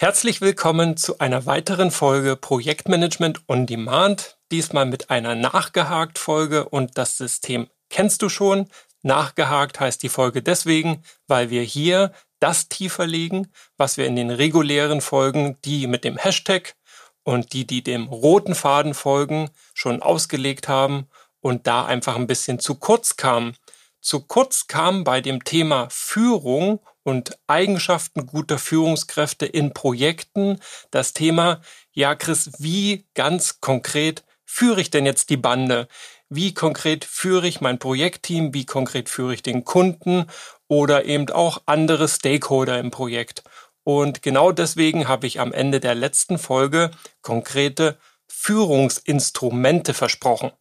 Herzlich willkommen zu einer weiteren Folge Projektmanagement on Demand, diesmal mit einer nachgehakt Folge und das System kennst du schon. Nachgehakt heißt die Folge deswegen, weil wir hier das tiefer legen, was wir in den regulären Folgen, die mit dem Hashtag und die, die dem roten Faden folgen, schon ausgelegt haben und da einfach ein bisschen zu kurz kamen. Zu kurz kam bei dem Thema Führung und Eigenschaften guter Führungskräfte in Projekten das Thema, ja Chris, wie ganz konkret führe ich denn jetzt die Bande? Wie konkret führe ich mein Projektteam? Wie konkret führe ich den Kunden oder eben auch andere Stakeholder im Projekt? Und genau deswegen habe ich am Ende der letzten Folge konkrete Führungsinstrumente versprochen.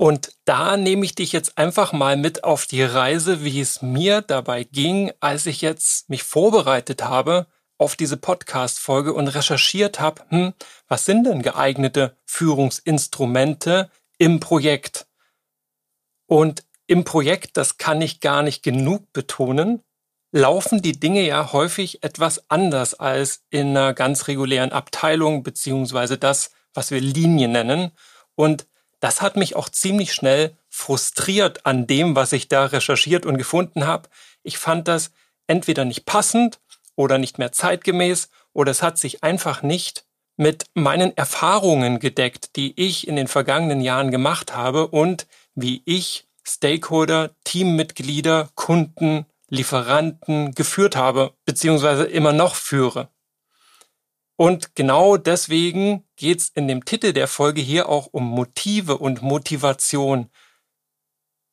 Und da nehme ich dich jetzt einfach mal mit auf die Reise, wie es mir dabei ging, als ich jetzt mich vorbereitet habe auf diese Podcast-Folge und recherchiert habe, hm, was sind denn geeignete Führungsinstrumente im Projekt? Und im Projekt, das kann ich gar nicht genug betonen, laufen die Dinge ja häufig etwas anders als in einer ganz regulären Abteilung, beziehungsweise das, was wir Linie nennen. Und das hat mich auch ziemlich schnell frustriert an dem, was ich da recherchiert und gefunden habe. Ich fand das entweder nicht passend oder nicht mehr zeitgemäß oder es hat sich einfach nicht mit meinen Erfahrungen gedeckt, die ich in den vergangenen Jahren gemacht habe und wie ich Stakeholder, Teammitglieder, Kunden, Lieferanten geführt habe, beziehungsweise immer noch führe. Und genau deswegen geht es in dem Titel der Folge hier auch um Motive und Motivation.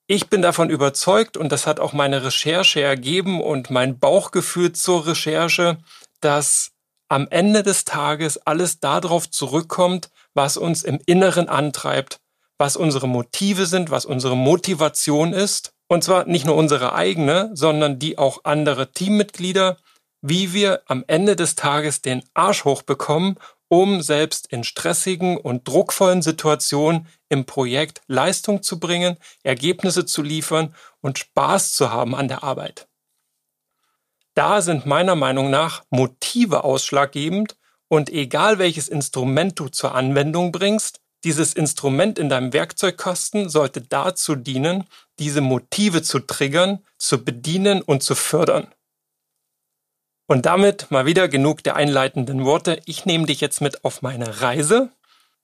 Ich bin davon überzeugt, und das hat auch meine Recherche ergeben und mein Bauchgefühl zur Recherche, dass am Ende des Tages alles darauf zurückkommt, was uns im Inneren antreibt, was unsere Motive sind, was unsere Motivation ist. Und zwar nicht nur unsere eigene, sondern die auch andere Teammitglieder, wie wir am Ende des Tages den Arsch hochbekommen, um selbst in stressigen und druckvollen Situationen im Projekt Leistung zu bringen, Ergebnisse zu liefern und Spaß zu haben an der Arbeit. Da sind meiner Meinung nach Motive ausschlaggebend und egal welches Instrument du zur Anwendung bringst, dieses Instrument in deinem Werkzeugkasten sollte dazu dienen, diese Motive zu triggern, zu bedienen und zu fördern. Und damit mal wieder genug der einleitenden Worte. Ich nehme dich jetzt mit auf meine Reise,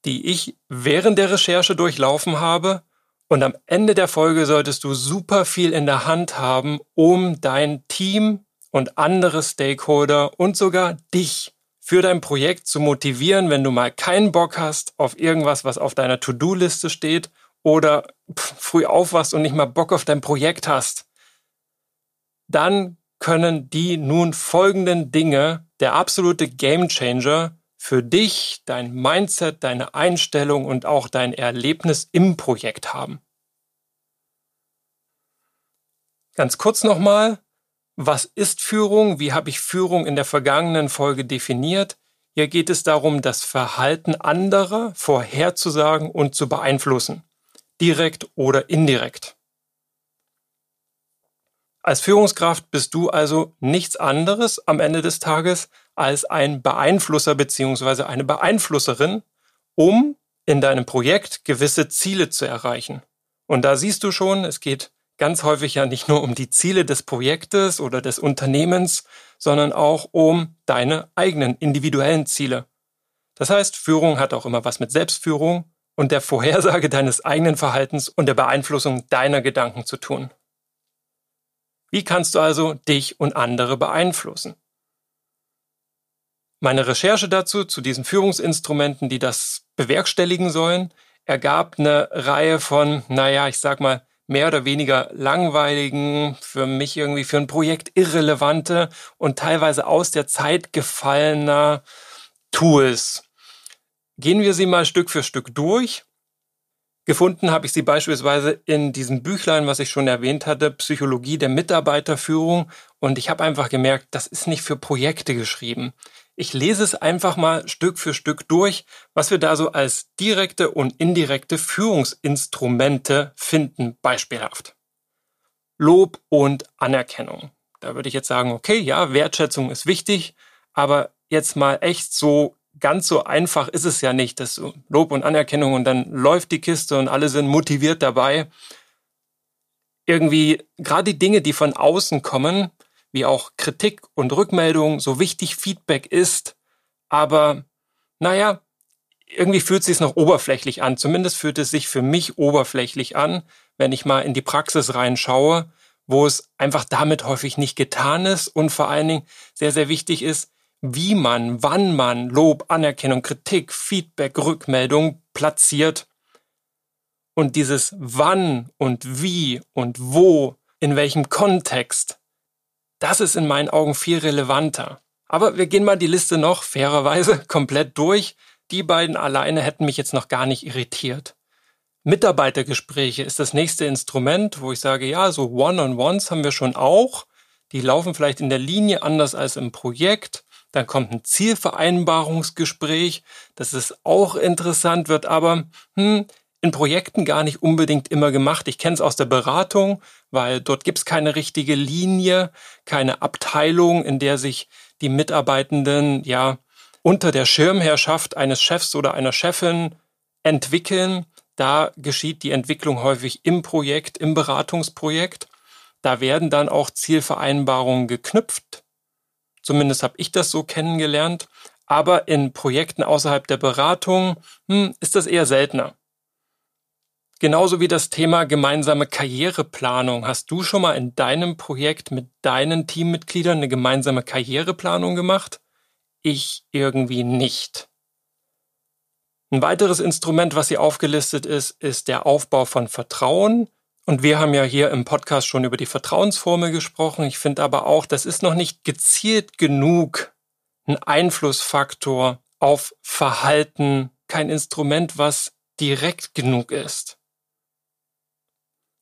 die ich während der Recherche durchlaufen habe. Und am Ende der Folge solltest du super viel in der Hand haben, um dein Team und andere Stakeholder und sogar dich für dein Projekt zu motivieren, wenn du mal keinen Bock hast auf irgendwas, was auf deiner To-Do-Liste steht oder früh aufwachst und nicht mal Bock auf dein Projekt hast. Dann können die nun folgenden Dinge der absolute Gamechanger für dich, dein Mindset, deine Einstellung und auch dein Erlebnis im Projekt haben. Ganz kurz nochmal, was ist Führung? Wie habe ich Führung in der vergangenen Folge definiert? Hier geht es darum, das Verhalten anderer vorherzusagen und zu beeinflussen, direkt oder indirekt. Als Führungskraft bist du also nichts anderes am Ende des Tages als ein Beeinflusser beziehungsweise eine Beeinflusserin, um in deinem Projekt gewisse Ziele zu erreichen. Und da siehst du schon, es geht ganz häufig ja nicht nur um die Ziele des Projektes oder des Unternehmens, sondern auch um deine eigenen individuellen Ziele. Das heißt, Führung hat auch immer was mit Selbstführung und der Vorhersage deines eigenen Verhaltens und der Beeinflussung deiner Gedanken zu tun. Wie kannst du also dich und andere beeinflussen? Meine Recherche dazu, zu diesen Führungsinstrumenten, die das bewerkstelligen sollen, ergab eine Reihe von, naja, ich sag mal, mehr oder weniger langweiligen, für mich irgendwie für ein Projekt irrelevante und teilweise aus der Zeit gefallener Tools. Gehen wir sie mal Stück für Stück durch Gefunden habe ich sie beispielsweise in diesem Büchlein, was ich schon erwähnt hatte, Psychologie der Mitarbeiterführung. Und ich habe einfach gemerkt, das ist nicht für Projekte geschrieben. Ich lese es einfach mal Stück für Stück durch, was wir da so als direkte und indirekte Führungsinstrumente finden, beispielhaft. Lob und Anerkennung. Da würde ich jetzt sagen, okay, ja, Wertschätzung ist wichtig, aber jetzt mal echt so ganz so einfach ist es ja nicht. Das Lob und Anerkennung und dann läuft die Kiste und alle sind motiviert dabei. Irgendwie gerade die Dinge, die von außen kommen, wie auch Kritik und Rückmeldung, so wichtig Feedback ist, aber naja, irgendwie fühlt es sich noch oberflächlich an. Zumindest fühlt es sich für mich oberflächlich an, wenn ich mal in die Praxis reinschaue, wo es einfach damit häufig nicht getan ist und vor allen Dingen sehr, sehr wichtig ist, wie man, wann man Lob, Anerkennung, Kritik, Feedback, Rückmeldung platziert. Und dieses wann und wie und wo, in welchem Kontext, das ist in meinen Augen viel relevanter. Aber wir gehen mal die Liste noch fairerweise komplett durch. Die beiden alleine hätten mich jetzt noch gar nicht irritiert. Mitarbeitergespräche ist das nächste Instrument, wo ich sage, ja, so One-on-Ones haben wir schon auch. Die laufen vielleicht in der Linie anders als im Projekt. Dann kommt ein Zielvereinbarungsgespräch. Das ist auch interessant, wird aber hm, in Projekten gar nicht unbedingt immer gemacht. Ich kenne es aus der Beratung, weil dort gibt es keine richtige Linie, keine Abteilung, in der sich die Mitarbeitenden ja unter der Schirmherrschaft eines Chefs oder einer Chefin entwickeln. Da geschieht die Entwicklung häufig im Projekt, im Beratungsprojekt. Da werden dann auch Zielvereinbarungen geknüpft Zumindest habe ich das so kennengelernt. Aber in Projekten außerhalb der Beratung hm, ist das eher seltener. Genauso wie das Thema gemeinsame Karriereplanung. Hast du schon mal in deinem Projekt mit deinen Teammitgliedern eine gemeinsame Karriereplanung gemacht? Ich irgendwie nicht. Ein weiteres Instrument, was hier aufgelistet ist, ist der Aufbau von Vertrauen. Und wir haben ja hier im Podcast schon über die Vertrauensformel gesprochen. Ich finde aber auch, das ist noch nicht gezielt genug ein Einflussfaktor auf Verhalten, kein Instrument, was direkt genug ist.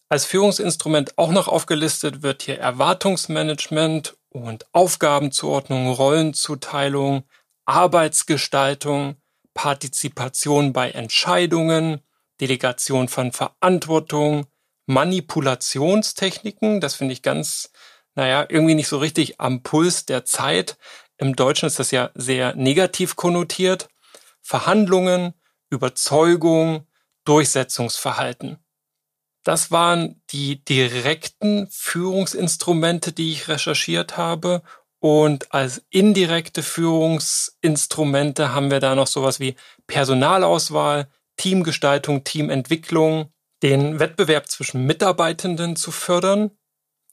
Als Führungsinstrument auch noch aufgelistet wird hier Erwartungsmanagement und Aufgabenzuordnung, Rollenzuteilung, Arbeitsgestaltung, Partizipation bei Entscheidungen, Delegation von Verantwortung, Manipulationstechniken. Das finde ich ganz, naja, irgendwie nicht so richtig am Puls der Zeit. Im Deutschen ist das ja sehr negativ konnotiert. Verhandlungen, Überzeugung, Durchsetzungsverhalten. Das waren die direkten Führungsinstrumente, die ich recherchiert habe. Und als indirekte Führungsinstrumente haben wir da noch sowas wie Personalauswahl, Teamgestaltung, Teamentwicklung, den Wettbewerb zwischen Mitarbeitenden zu fördern,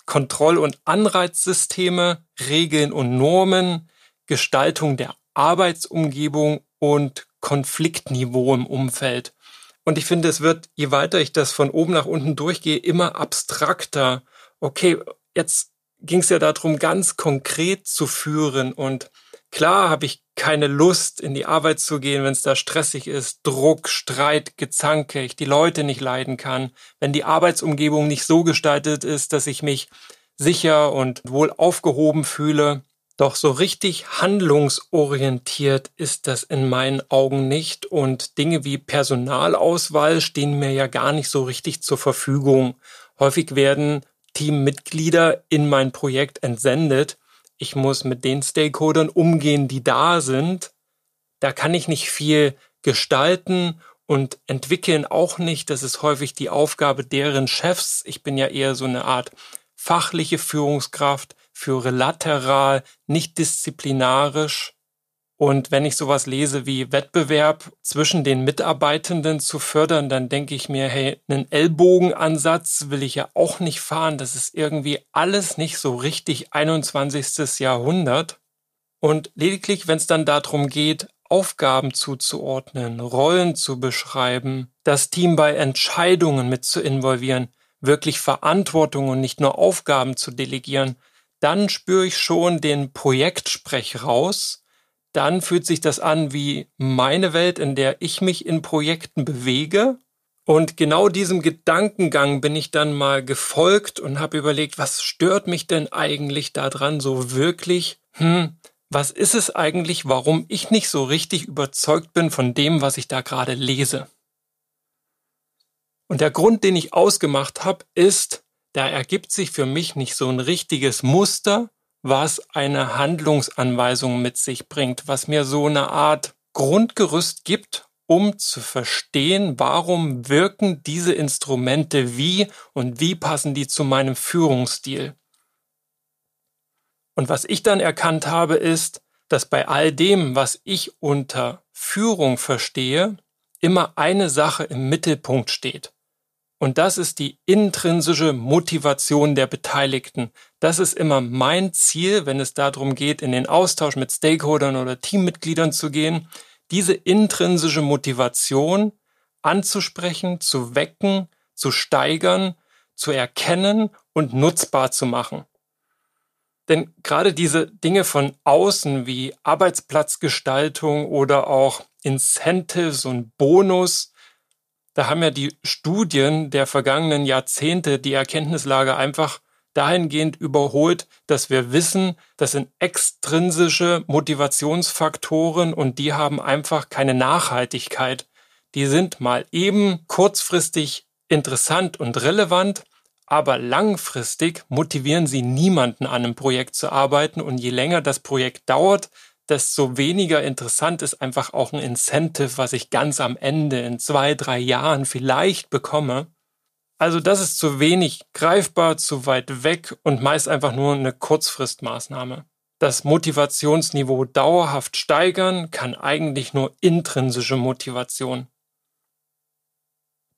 Kontroll- und Anreizsysteme, Regeln und Normen, Gestaltung der Arbeitsumgebung und Konfliktniveau im Umfeld. Und ich finde, es wird, je weiter ich das von oben nach unten durchgehe, immer abstrakter. Okay, jetzt ging es ja darum, ganz konkret zu führen und Klar habe ich keine Lust, in die Arbeit zu gehen, wenn es da stressig ist, Druck, Streit, Gezanke, ich die Leute nicht leiden kann, wenn die Arbeitsumgebung nicht so gestaltet ist, dass ich mich sicher und wohl aufgehoben fühle. Doch so richtig handlungsorientiert ist das in meinen Augen nicht und Dinge wie Personalauswahl stehen mir ja gar nicht so richtig zur Verfügung. Häufig werden Teammitglieder in mein Projekt entsendet, ich muss mit den Stakeholdern umgehen, die da sind. Da kann ich nicht viel gestalten und entwickeln auch nicht. Das ist häufig die Aufgabe deren Chefs. Ich bin ja eher so eine Art fachliche Führungskraft, führe lateral, nicht disziplinarisch. Und wenn ich sowas lese wie Wettbewerb zwischen den Mitarbeitenden zu fördern, dann denke ich mir, hey, einen Ellbogenansatz will ich ja auch nicht fahren. Das ist irgendwie alles nicht so richtig 21. Jahrhundert. Und lediglich, wenn es dann darum geht, Aufgaben zuzuordnen, Rollen zu beschreiben, das Team bei Entscheidungen mit zu involvieren, wirklich Verantwortung und nicht nur Aufgaben zu delegieren, dann spüre ich schon den Projektsprech raus dann fühlt sich das an wie meine Welt, in der ich mich in Projekten bewege. Und genau diesem Gedankengang bin ich dann mal gefolgt und habe überlegt, was stört mich denn eigentlich daran so wirklich? Hm, was ist es eigentlich, warum ich nicht so richtig überzeugt bin von dem, was ich da gerade lese? Und der Grund, den ich ausgemacht habe, ist, da ergibt sich für mich nicht so ein richtiges Muster, was eine Handlungsanweisung mit sich bringt, was mir so eine Art Grundgerüst gibt, um zu verstehen, warum wirken diese Instrumente wie und wie passen die zu meinem Führungsstil. Und was ich dann erkannt habe, ist, dass bei all dem, was ich unter Führung verstehe, immer eine Sache im Mittelpunkt steht. Und das ist die intrinsische Motivation der Beteiligten. Das ist immer mein Ziel, wenn es darum geht, in den Austausch mit Stakeholdern oder Teammitgliedern zu gehen, diese intrinsische Motivation anzusprechen, zu wecken, zu steigern, zu erkennen und nutzbar zu machen. Denn gerade diese Dinge von außen wie Arbeitsplatzgestaltung oder auch Incentives und Bonus, da haben ja die Studien der vergangenen Jahrzehnte die Erkenntnislage einfach dahingehend überholt, dass wir wissen, das sind extrinsische Motivationsfaktoren und die haben einfach keine Nachhaltigkeit. Die sind mal eben kurzfristig interessant und relevant, aber langfristig motivieren sie niemanden an einem Projekt zu arbeiten und je länger das Projekt dauert, desto weniger interessant ist einfach auch ein Incentive, was ich ganz am Ende in zwei, drei Jahren vielleicht bekomme. Also das ist zu wenig greifbar, zu weit weg und meist einfach nur eine Kurzfristmaßnahme. Das Motivationsniveau dauerhaft steigern kann eigentlich nur intrinsische Motivation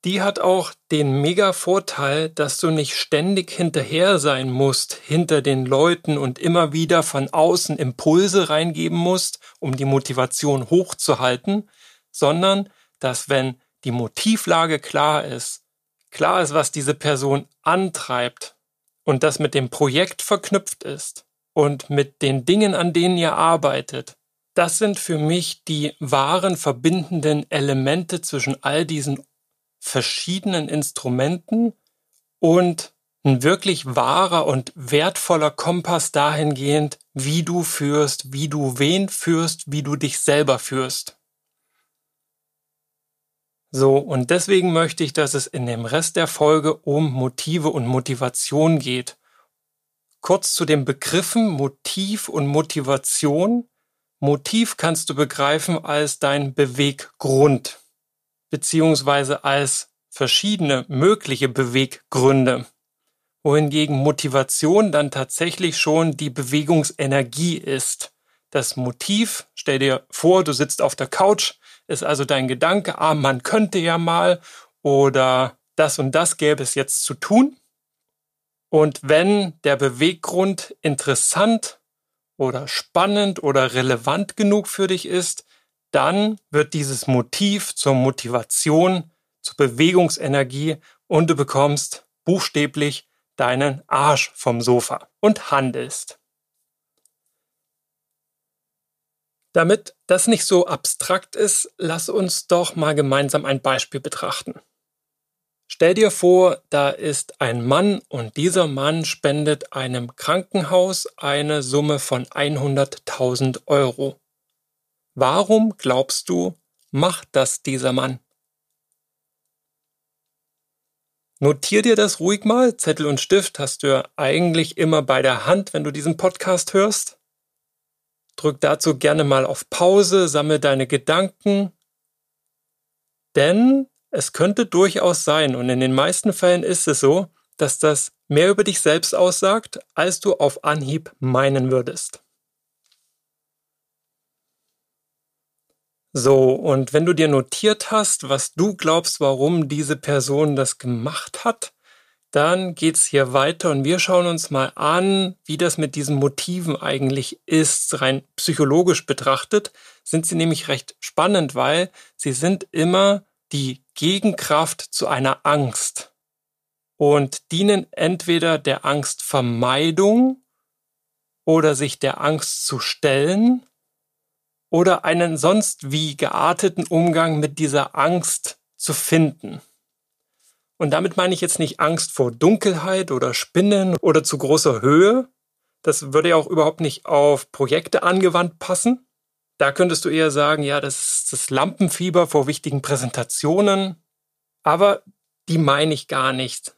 die hat auch den mega Vorteil, dass du nicht ständig hinterher sein musst, hinter den Leuten und immer wieder von außen Impulse reingeben musst, um die Motivation hochzuhalten, sondern dass wenn die Motivlage klar ist, klar ist, was diese Person antreibt und das mit dem Projekt verknüpft ist und mit den Dingen, an denen ihr arbeitet, das sind für mich die wahren verbindenden Elemente zwischen all diesen verschiedenen Instrumenten und ein wirklich wahrer und wertvoller Kompass dahingehend, wie du führst, wie du wen führst, wie du dich selber führst. So, und deswegen möchte ich, dass es in dem Rest der Folge um Motive und Motivation geht. Kurz zu den Begriffen Motiv und Motivation. Motiv kannst du begreifen als dein Beweggrund beziehungsweise als verschiedene mögliche Beweggründe, wohingegen Motivation dann tatsächlich schon die Bewegungsenergie ist. Das Motiv, stell dir vor, du sitzt auf der Couch, ist also dein Gedanke, ah, man könnte ja mal oder das und das gäbe es jetzt zu tun. Und wenn der Beweggrund interessant oder spannend oder relevant genug für dich ist, dann wird dieses Motiv zur Motivation, zur Bewegungsenergie und du bekommst buchstäblich deinen Arsch vom Sofa und handelst. Damit das nicht so abstrakt ist, lass uns doch mal gemeinsam ein Beispiel betrachten. Stell dir vor, da ist ein Mann und dieser Mann spendet einem Krankenhaus eine Summe von 100.000 Euro. Warum glaubst du, macht das dieser Mann? Notier dir das ruhig mal. Zettel und Stift hast du ja eigentlich immer bei der Hand, wenn du diesen Podcast hörst. Drück dazu gerne mal auf Pause, sammle deine Gedanken. Denn es könnte durchaus sein, und in den meisten Fällen ist es so, dass das mehr über dich selbst aussagt, als du auf Anhieb meinen würdest. So, und wenn du dir notiert hast, was du glaubst, warum diese Person das gemacht hat, dann geht's hier weiter und wir schauen uns mal an, wie das mit diesen Motiven eigentlich ist. Rein psychologisch betrachtet sind sie nämlich recht spannend, weil sie sind immer die Gegenkraft zu einer Angst und dienen entweder der Angstvermeidung oder sich der Angst zu stellen oder einen sonst wie gearteten Umgang mit dieser Angst zu finden. Und damit meine ich jetzt nicht Angst vor Dunkelheit oder Spinnen oder zu großer Höhe. Das würde ja auch überhaupt nicht auf Projekte angewandt passen. Da könntest du eher sagen, ja, das ist das Lampenfieber vor wichtigen Präsentationen. Aber die meine ich gar nicht.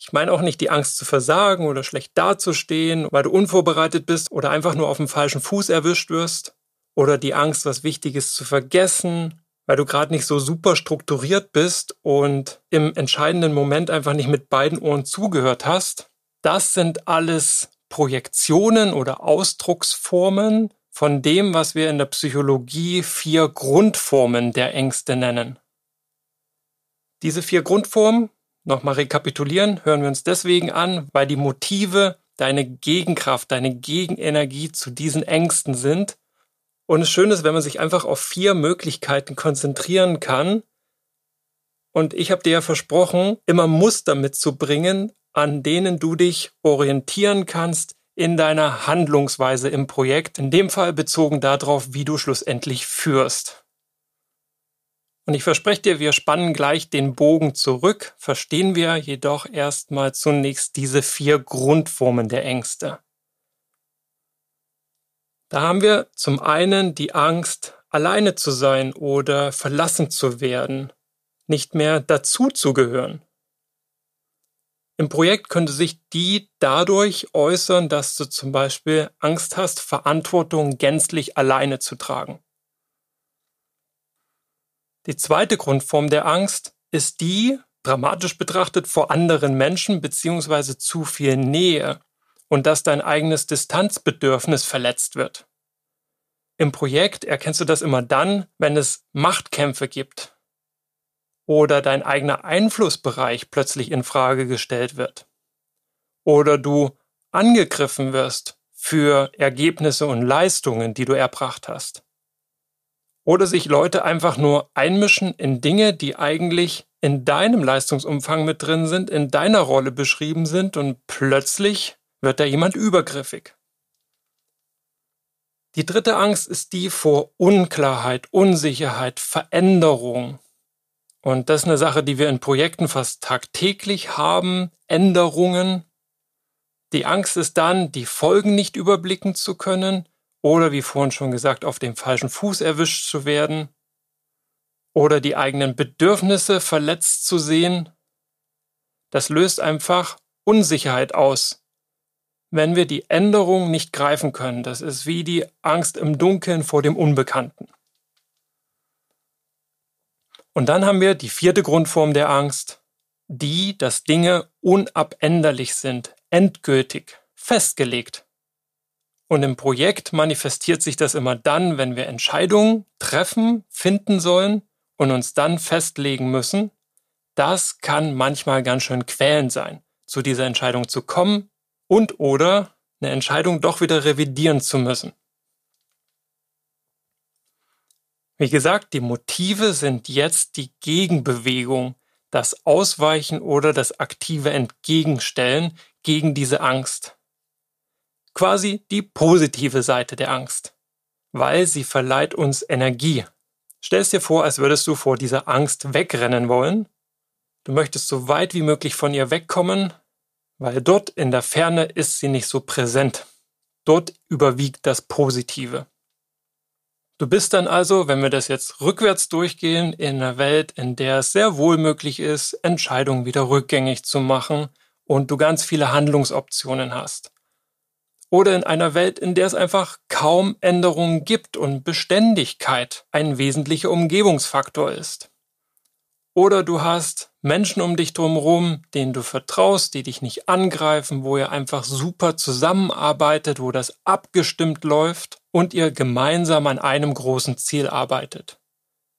Ich meine auch nicht die Angst zu versagen oder schlecht dazustehen, weil du unvorbereitet bist oder einfach nur auf dem falschen Fuß erwischt wirst. Oder die Angst, was Wichtiges zu vergessen, weil du gerade nicht so super strukturiert bist und im entscheidenden Moment einfach nicht mit beiden Ohren zugehört hast. Das sind alles Projektionen oder Ausdrucksformen von dem, was wir in der Psychologie vier Grundformen der Ängste nennen. Diese vier Grundformen Nochmal rekapitulieren, hören wir uns deswegen an, weil die Motive deine Gegenkraft, deine Gegenenergie zu diesen Ängsten sind. Und es schön ist, wenn man sich einfach auf vier Möglichkeiten konzentrieren kann. Und ich habe dir ja versprochen, immer Muster mitzubringen, an denen du dich orientieren kannst in deiner Handlungsweise im Projekt, in dem Fall bezogen darauf, wie du schlussendlich führst. Und ich verspreche dir, wir spannen gleich den Bogen zurück, verstehen wir jedoch erstmal zunächst diese vier Grundformen der Ängste. Da haben wir zum einen die Angst, alleine zu sein oder verlassen zu werden, nicht mehr dazuzugehören. Im Projekt könnte sich die dadurch äußern, dass du zum Beispiel Angst hast, Verantwortung gänzlich alleine zu tragen. Die zweite Grundform der Angst ist die, dramatisch betrachtet, vor anderen Menschen beziehungsweise zu viel Nähe und dass dein eigenes Distanzbedürfnis verletzt wird. Im Projekt erkennst du das immer dann, wenn es Machtkämpfe gibt oder dein eigener Einflussbereich plötzlich in Frage gestellt wird oder du angegriffen wirst für Ergebnisse und Leistungen, die du erbracht hast oder sich Leute einfach nur einmischen in Dinge, die eigentlich in deinem Leistungsumfang mit drin sind, in deiner Rolle beschrieben sind und plötzlich wird da jemand übergriffig. Die dritte Angst ist die vor Unklarheit, Unsicherheit, Veränderung. Und das ist eine Sache, die wir in Projekten fast tagtäglich haben, Änderungen. Die Angst ist dann, die Folgen nicht überblicken zu können, oder wie vorhin schon gesagt, auf dem falschen Fuß erwischt zu werden oder die eigenen Bedürfnisse verletzt zu sehen, das löst einfach Unsicherheit aus. Wenn wir die Änderung nicht greifen können, das ist wie die Angst im Dunkeln vor dem Unbekannten. Und dann haben wir die vierte Grundform der Angst, die, dass Dinge unabänderlich sind, endgültig, festgelegt. Und im Projekt manifestiert sich das immer dann, wenn wir Entscheidungen treffen, finden sollen und uns dann festlegen müssen. Das kann manchmal ganz schön quälend sein, zu dieser Entscheidung zu kommen und oder eine Entscheidung doch wieder revidieren zu müssen. Wie gesagt, die Motive sind jetzt die Gegenbewegung, das Ausweichen oder das aktive Entgegenstellen gegen diese Angst quasi die positive Seite der Angst, weil sie verleiht uns Energie. Stell dir vor, als würdest du vor dieser Angst wegrennen wollen. Du möchtest so weit wie möglich von ihr wegkommen, weil dort in der Ferne ist sie nicht so präsent. Dort überwiegt das Positive. Du bist dann also, wenn wir das jetzt rückwärts durchgehen, in einer Welt, in der es sehr wohl möglich ist, Entscheidungen wieder rückgängig zu machen und du ganz viele Handlungsoptionen hast oder in einer Welt, in der es einfach kaum Änderungen gibt und Beständigkeit ein wesentlicher Umgebungsfaktor ist. Oder du hast Menschen um dich drumherum, denen du vertraust, die dich nicht angreifen, wo ihr einfach super zusammenarbeitet, wo das abgestimmt läuft und ihr gemeinsam an einem großen Ziel arbeitet.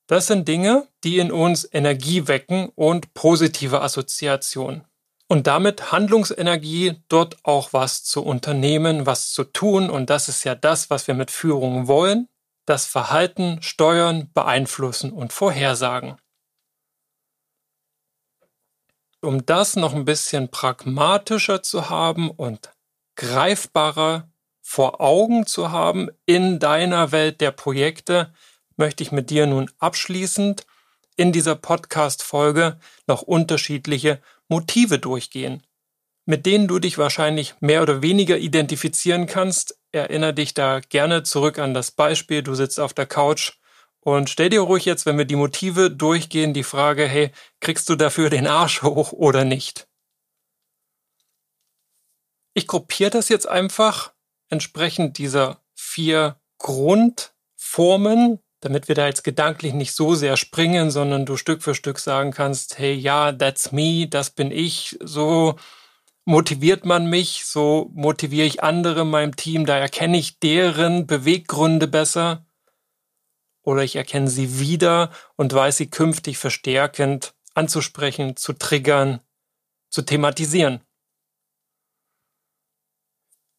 Das sind Dinge, die in uns Energie wecken und positive Assoziationen und damit Handlungsenergie, dort auch was zu unternehmen, was zu tun. Und das ist ja das, was wir mit Führung wollen. Das Verhalten steuern, beeinflussen und vorhersagen. Um das noch ein bisschen pragmatischer zu haben und greifbarer vor Augen zu haben in deiner Welt der Projekte, möchte ich mit dir nun abschließend in dieser Podcast-Folge noch unterschiedliche Motive durchgehen, mit denen du dich wahrscheinlich mehr oder weniger identifizieren kannst. Erinnere dich da gerne zurück an das Beispiel, du sitzt auf der Couch und stell dir ruhig jetzt, wenn wir die Motive durchgehen, die Frage, hey, kriegst du dafür den Arsch hoch oder nicht? Ich gruppiere das jetzt einfach entsprechend dieser vier Grundformen, damit wir da jetzt gedanklich nicht so sehr springen, sondern du Stück für Stück sagen kannst, hey, ja, that's me, das bin ich, so motiviert man mich, so motiviere ich andere in meinem Team, da erkenne ich deren Beweggründe besser oder ich erkenne sie wieder und weiß sie künftig verstärkend anzusprechen, zu triggern, zu thematisieren.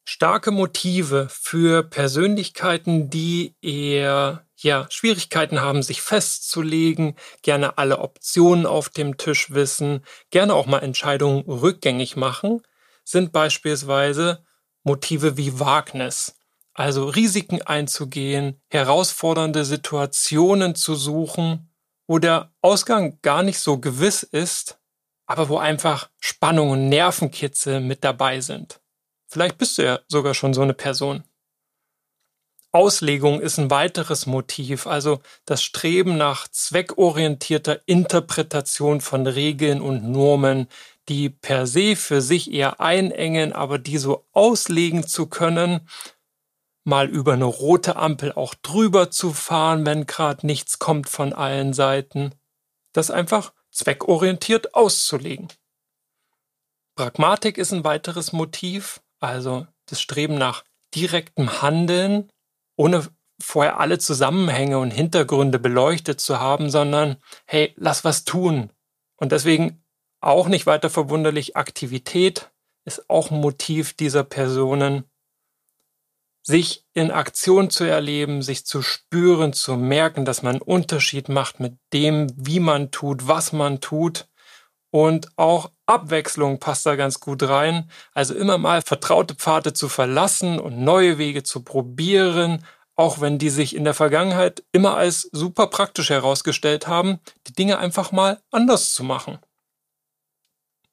Starke Motive für Persönlichkeiten, die eher ja, Schwierigkeiten haben, sich festzulegen, gerne alle Optionen auf dem Tisch wissen, gerne auch mal Entscheidungen rückgängig machen, sind beispielsweise Motive wie Wagnis, also Risiken einzugehen, herausfordernde Situationen zu suchen, wo der Ausgang gar nicht so gewiss ist, aber wo einfach Spannung und Nervenkitzel mit dabei sind. Vielleicht bist du ja sogar schon so eine Person. Auslegung ist ein weiteres Motiv, also das Streben nach zweckorientierter Interpretation von Regeln und Normen, die per se für sich eher einengen, aber die so auslegen zu können, mal über eine rote Ampel auch drüber zu fahren, wenn gerade nichts kommt von allen Seiten. Das einfach zweckorientiert auszulegen. Pragmatik ist ein weiteres Motiv, also das Streben nach direktem Handeln ohne vorher alle Zusammenhänge und Hintergründe beleuchtet zu haben, sondern hey, lass was tun. Und deswegen auch nicht weiter verwunderlich, Aktivität ist auch ein Motiv dieser Personen, sich in Aktion zu erleben, sich zu spüren, zu merken, dass man einen Unterschied macht mit dem, wie man tut, was man tut. Und auch Abwechslung passt da ganz gut rein. Also immer mal vertraute Pfade zu verlassen und neue Wege zu probieren, auch wenn die sich in der Vergangenheit immer als super praktisch herausgestellt haben, die Dinge einfach mal anders zu machen.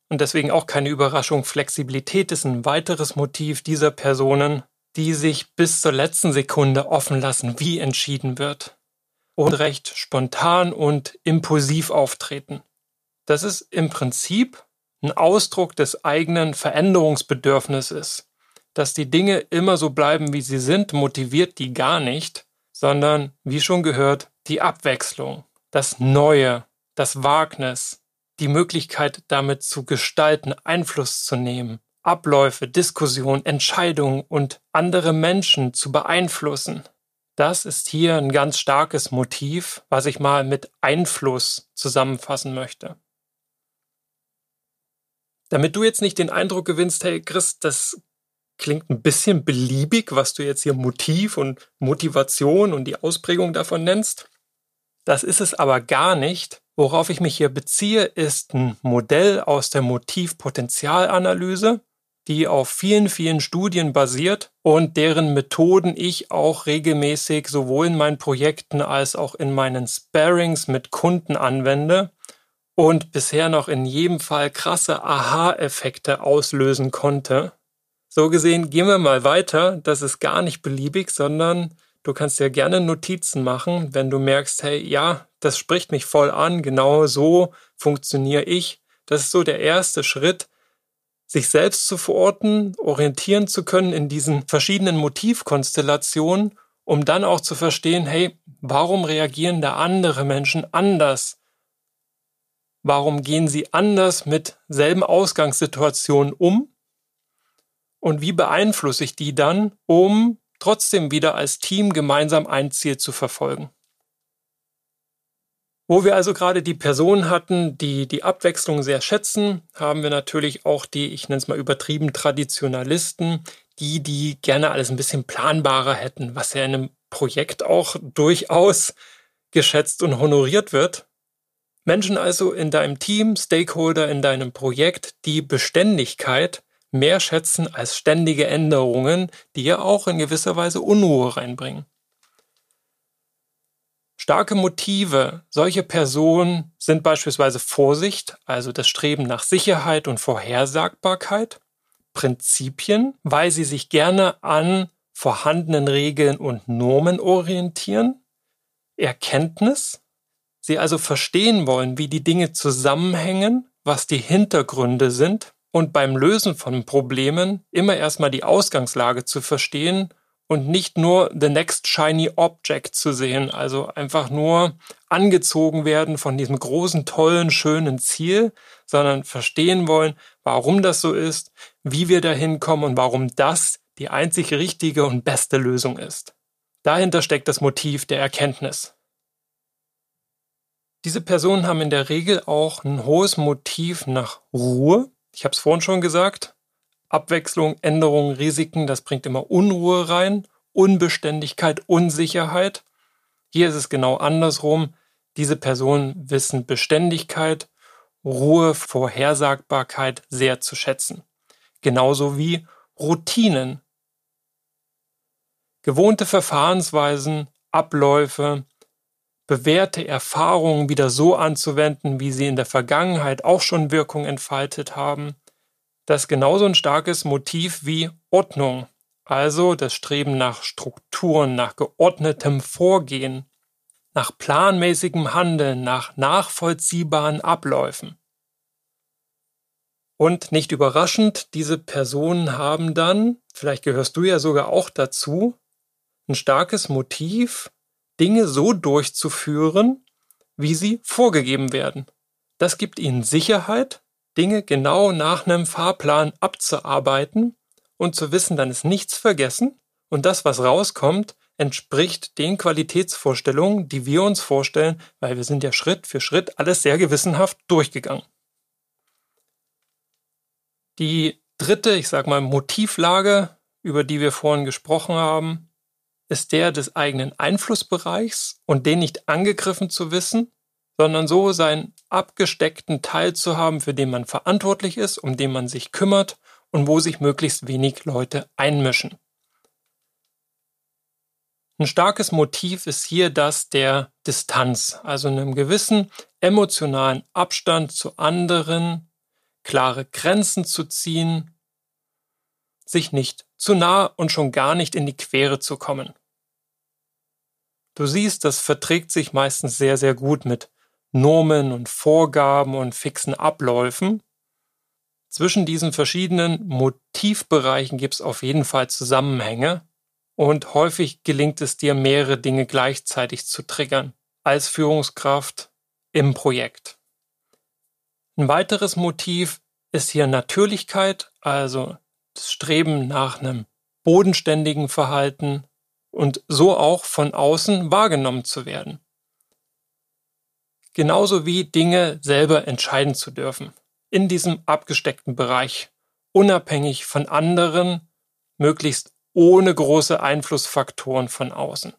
Und deswegen auch keine Überraschung, Flexibilität ist ein weiteres Motiv dieser Personen, die sich bis zur letzten Sekunde offen lassen, wie entschieden wird. Und recht spontan und impulsiv auftreten. Das ist im Prinzip ein Ausdruck des eigenen Veränderungsbedürfnisses. Dass die Dinge immer so bleiben, wie sie sind, motiviert die gar nicht, sondern, wie schon gehört, die Abwechslung, das Neue, das Wagnis, die Möglichkeit damit zu gestalten, Einfluss zu nehmen, Abläufe, Diskussionen, Entscheidungen und andere Menschen zu beeinflussen. Das ist hier ein ganz starkes Motiv, was ich mal mit Einfluss zusammenfassen möchte. Damit du jetzt nicht den Eindruck gewinnst, hey Chris, das klingt ein bisschen beliebig, was du jetzt hier Motiv und Motivation und die Ausprägung davon nennst. Das ist es aber gar nicht. Worauf ich mich hier beziehe, ist ein Modell aus der Motivpotenzialanalyse, die auf vielen, vielen Studien basiert und deren Methoden ich auch regelmäßig sowohl in meinen Projekten als auch in meinen Sparings mit Kunden anwende und bisher noch in jedem Fall krasse Aha-Effekte auslösen konnte. So gesehen gehen wir mal weiter. Das ist gar nicht beliebig, sondern du kannst dir gerne Notizen machen, wenn du merkst, hey, ja, das spricht mich voll an, genau so funktioniere ich. Das ist so der erste Schritt, sich selbst zu verorten, orientieren zu können in diesen verschiedenen Motivkonstellationen, um dann auch zu verstehen, hey, warum reagieren da andere Menschen anders? Warum gehen sie anders mit selben Ausgangssituationen um? Und wie beeinflusse ich die dann, um trotzdem wieder als Team gemeinsam ein Ziel zu verfolgen? Wo wir also gerade die Personen hatten, die die Abwechslung sehr schätzen, haben wir natürlich auch die, ich nenne es mal übertrieben, Traditionalisten, die, die gerne alles ein bisschen planbarer hätten, was ja in einem Projekt auch durchaus geschätzt und honoriert wird. Menschen also in deinem Team, Stakeholder in deinem Projekt, die Beständigkeit mehr schätzen als ständige Änderungen, die ja auch in gewisser Weise Unruhe reinbringen. Starke Motive solche Personen sind beispielsweise Vorsicht, also das Streben nach Sicherheit und Vorhersagbarkeit, Prinzipien, weil sie sich gerne an vorhandenen Regeln und Normen orientieren, Erkenntnis, sie also verstehen wollen, wie die Dinge zusammenhängen, was die Hintergründe sind, und beim Lösen von Problemen immer erstmal die Ausgangslage zu verstehen und nicht nur the next shiny object zu sehen, also einfach nur angezogen werden von diesem großen, tollen, schönen Ziel, sondern verstehen wollen, warum das so ist, wie wir dahin kommen und warum das die einzig richtige und beste Lösung ist. Dahinter steckt das Motiv der Erkenntnis. Diese Personen haben in der Regel auch ein hohes Motiv nach Ruhe. Ich habe es vorhin schon gesagt. Abwechslung, Änderungen, Risiken, das bringt immer Unruhe rein, Unbeständigkeit, Unsicherheit. Hier ist es genau andersrum. Diese Personen wissen Beständigkeit, Ruhe, Vorhersagbarkeit sehr zu schätzen. Genauso wie Routinen. Gewohnte Verfahrensweisen, Abläufe, bewährte Erfahrungen wieder so anzuwenden, wie sie in der Vergangenheit auch schon Wirkung entfaltet haben. Das genauso ein starkes Motiv wie Ordnung, also das Streben nach Strukturen, nach geordnetem Vorgehen, nach planmäßigem Handeln, nach nachvollziehbaren Abläufen. Und nicht überraschend, diese Personen haben dann, vielleicht gehörst du ja sogar auch dazu, ein starkes Motiv, Dinge so durchzuführen, wie sie vorgegeben werden. Das gibt ihnen Sicherheit, Dinge genau nach einem Fahrplan abzuarbeiten und zu wissen, dann ist nichts vergessen und das, was rauskommt, entspricht den Qualitätsvorstellungen, die wir uns vorstellen, weil wir sind ja Schritt für Schritt alles sehr gewissenhaft durchgegangen. Die dritte, ich sag mal, Motivlage, über die wir vorhin gesprochen haben, ist der des eigenen Einflussbereichs und den nicht angegriffen zu wissen, sondern so seinen abgesteckten Teil zu haben, für den man verantwortlich ist, um den man sich kümmert und wo sich möglichst wenig Leute einmischen. Ein starkes Motiv ist hier das der Distanz, also einem gewissen emotionalen Abstand zu anderen, klare Grenzen zu ziehen, sich nicht zu nah und schon gar nicht in die Quere zu kommen. Du siehst, das verträgt sich meistens sehr, sehr gut mit Normen und Vorgaben und fixen Abläufen. Zwischen diesen verschiedenen Motivbereichen gibt es auf jeden Fall Zusammenhänge und häufig gelingt es dir, mehrere Dinge gleichzeitig zu triggern als Führungskraft im Projekt. Ein weiteres Motiv ist hier Natürlichkeit, also das Streben nach einem bodenständigen Verhalten, und so auch von außen wahrgenommen zu werden. Genauso wie Dinge selber entscheiden zu dürfen, in diesem abgesteckten Bereich, unabhängig von anderen, möglichst ohne große Einflussfaktoren von außen.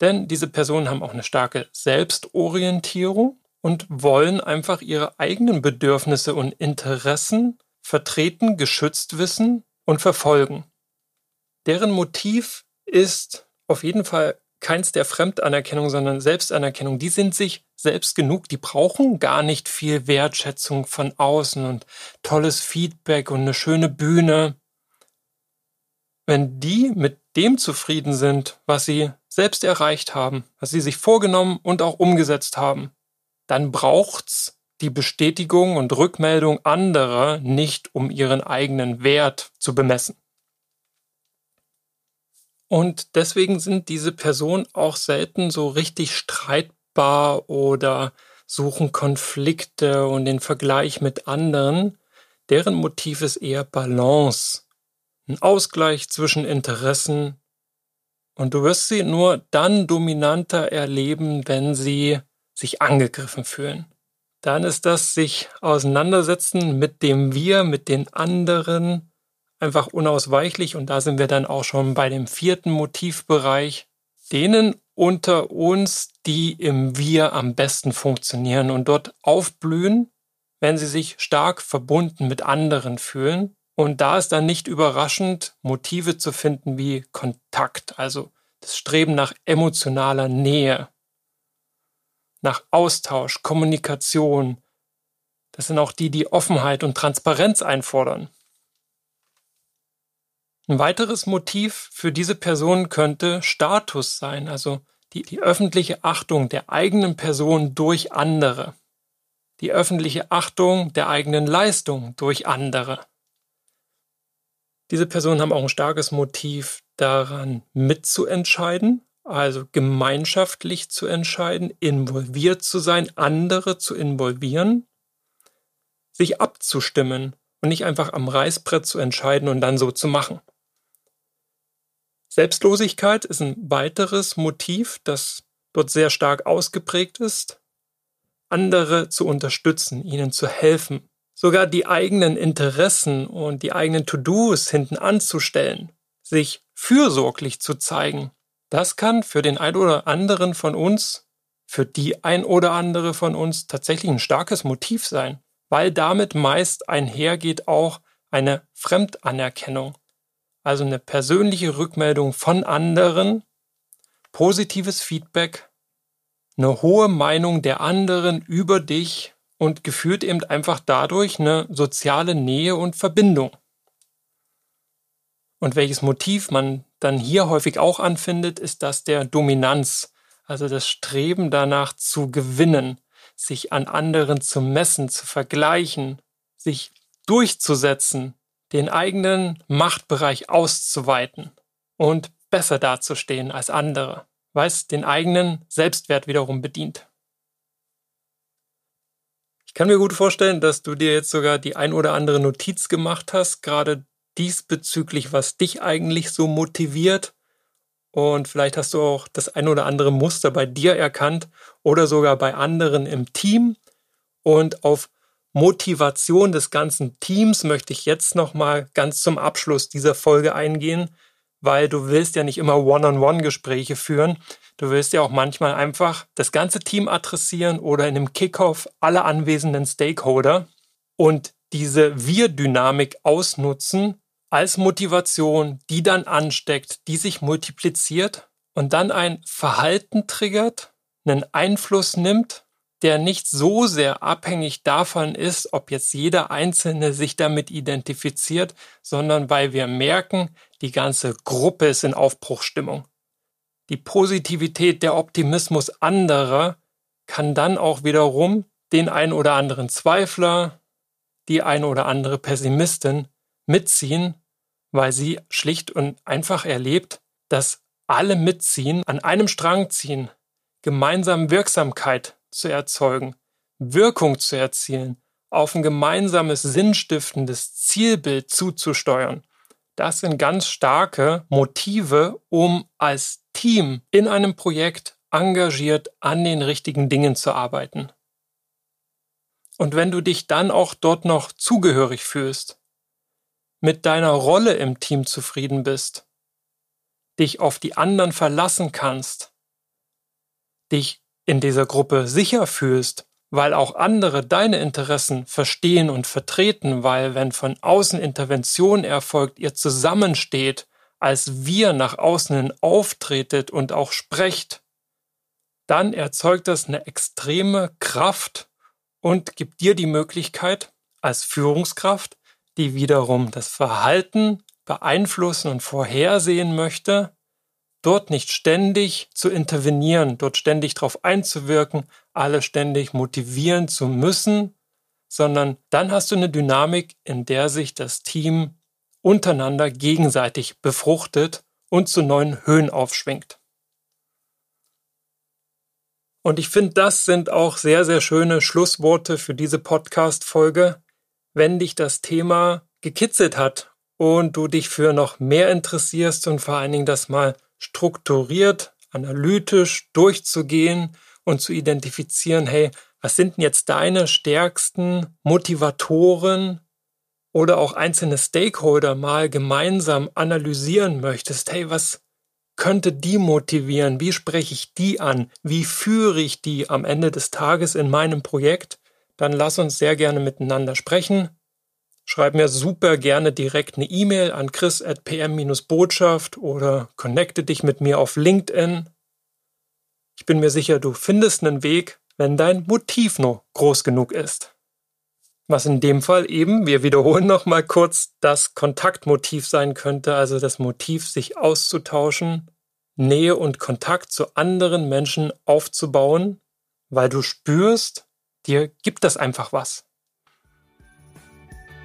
Denn diese Personen haben auch eine starke Selbstorientierung und wollen einfach ihre eigenen Bedürfnisse und Interessen vertreten, geschützt wissen und verfolgen. Deren Motiv ist auf jeden Fall keins der Fremdanerkennung, sondern Selbstanerkennung. Die sind sich selbst genug, die brauchen gar nicht viel Wertschätzung von außen und tolles Feedback und eine schöne Bühne. Wenn die mit dem zufrieden sind, was sie selbst erreicht haben, was sie sich vorgenommen und auch umgesetzt haben, dann braucht's die Bestätigung und Rückmeldung anderer nicht, um ihren eigenen Wert zu bemessen. Und deswegen sind diese Personen auch selten so richtig streitbar oder suchen Konflikte und den Vergleich mit anderen. Deren Motiv ist eher Balance, ein Ausgleich zwischen Interessen. Und du wirst sie nur dann dominanter erleben, wenn sie sich angegriffen fühlen. Dann ist das sich auseinandersetzen mit dem Wir, mit den anderen, einfach unausweichlich und da sind wir dann auch schon bei dem vierten Motivbereich, denen unter uns, die im Wir am besten funktionieren und dort aufblühen, wenn sie sich stark verbunden mit anderen fühlen. Und da ist dann nicht überraschend, Motive zu finden wie Kontakt, also das Streben nach emotionaler Nähe, nach Austausch, Kommunikation. Das sind auch die, die Offenheit und Transparenz einfordern. Ein weiteres Motiv für diese Person könnte Status sein, also die, die öffentliche Achtung der eigenen Person durch andere. die öffentliche Achtung der eigenen Leistung durch andere. Diese Personen haben auch ein starkes Motiv daran mitzuentscheiden, also gemeinschaftlich zu entscheiden, involviert zu sein, andere zu involvieren, sich abzustimmen und nicht einfach am Reißbrett zu entscheiden und dann so zu machen. Selbstlosigkeit ist ein weiteres Motiv, das dort sehr stark ausgeprägt ist. Andere zu unterstützen, ihnen zu helfen, sogar die eigenen Interessen und die eigenen To-Dos hinten anzustellen, sich fürsorglich zu zeigen, das kann für den ein oder anderen von uns, für die ein oder andere von uns tatsächlich ein starkes Motiv sein, weil damit meist einhergeht auch eine Fremdanerkennung, also eine persönliche Rückmeldung von anderen, positives Feedback, eine hohe Meinung der anderen über dich und geführt eben einfach dadurch eine soziale Nähe und Verbindung. Und welches Motiv man dann hier häufig auch anfindet, ist das der Dominanz, also das Streben danach zu gewinnen, sich an anderen zu messen, zu vergleichen, sich durchzusetzen, den eigenen Machtbereich auszuweiten und besser dazustehen als andere, weil es den eigenen Selbstwert wiederum bedient kann mir gut vorstellen, dass du dir jetzt sogar die ein oder andere Notiz gemacht hast, gerade diesbezüglich, was dich eigentlich so motiviert. Und vielleicht hast du auch das ein oder andere Muster bei dir erkannt oder sogar bei anderen im Team. Und auf Motivation des ganzen Teams möchte ich jetzt nochmal ganz zum Abschluss dieser Folge eingehen, weil du willst ja nicht immer One-on-One-Gespräche führen, Du willst ja auch manchmal einfach das ganze Team adressieren oder in einem Kickoff alle anwesenden Stakeholder und diese Wir-Dynamik ausnutzen als Motivation, die dann ansteckt, die sich multipliziert und dann ein Verhalten triggert, einen Einfluss nimmt, der nicht so sehr abhängig davon ist, ob jetzt jeder Einzelne sich damit identifiziert, sondern weil wir merken, die ganze Gruppe ist in Aufbruchstimmung die Positivität, der Optimismus anderer kann dann auch wiederum den ein oder anderen Zweifler, die ein oder andere Pessimistin mitziehen, weil sie schlicht und einfach erlebt, dass alle mitziehen, an einem Strang ziehen, gemeinsam Wirksamkeit zu erzeugen, Wirkung zu erzielen, auf ein gemeinsames sinnstiftendes Zielbild zuzusteuern. Das sind ganz starke Motive, um als Team in einem Projekt engagiert an den richtigen Dingen zu arbeiten. Und wenn du dich dann auch dort noch zugehörig fühlst, mit deiner Rolle im Team zufrieden bist, dich auf die anderen verlassen kannst, dich in dieser Gruppe sicher fühlst, weil auch andere deine Interessen verstehen und vertreten, weil wenn von außen Intervention erfolgt, ihr zusammensteht, als wir nach außen hin auftretet und auch sprecht, dann erzeugt das eine extreme Kraft und gibt dir die Möglichkeit als Führungskraft, die wiederum das Verhalten beeinflussen und vorhersehen möchte, dort nicht ständig zu intervenieren, dort ständig darauf einzuwirken, alle ständig motivieren zu müssen, sondern dann hast du eine Dynamik, in der sich das Team untereinander gegenseitig befruchtet und zu neuen Höhen aufschwingt. Und ich finde, das sind auch sehr, sehr schöne Schlussworte für diese Podcast-Folge. Wenn dich das Thema gekitzelt hat und du dich für noch mehr interessierst und vor allen Dingen das mal strukturiert, analytisch durchzugehen und zu identifizieren, hey, was sind denn jetzt deine stärksten Motivatoren oder auch einzelne Stakeholder mal gemeinsam analysieren möchtest, hey, was könnte die motivieren? Wie spreche ich die an? Wie führe ich die am Ende des Tages in meinem Projekt? Dann lass uns sehr gerne miteinander sprechen. Schreib mir super gerne direkt eine E-Mail an chris.pm-botschaft oder connecte dich mit mir auf LinkedIn. Ich bin mir sicher, du findest einen Weg, wenn dein Motiv nur groß genug ist. Was in dem Fall eben, wir wiederholen nochmal kurz, das Kontaktmotiv sein könnte, also das Motiv, sich auszutauschen, Nähe und Kontakt zu anderen Menschen aufzubauen, weil du spürst, dir gibt das einfach was.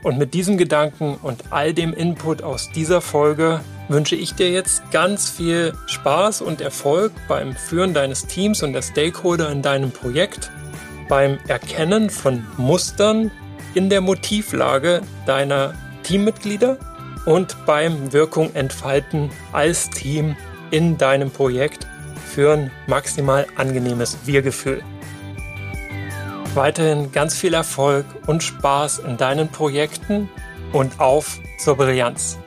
Und mit diesem Gedanken und all dem Input aus dieser Folge wünsche ich dir jetzt ganz viel Spaß und Erfolg beim Führen deines Teams und der Stakeholder in deinem Projekt, beim Erkennen von Mustern in der Motivlage deiner Teammitglieder und beim Wirkung entfalten als Team in deinem Projekt für ein maximal angenehmes Wir-Gefühl. Weiterhin ganz viel Erfolg und Spaß in deinen Projekten und auf zur Brillanz.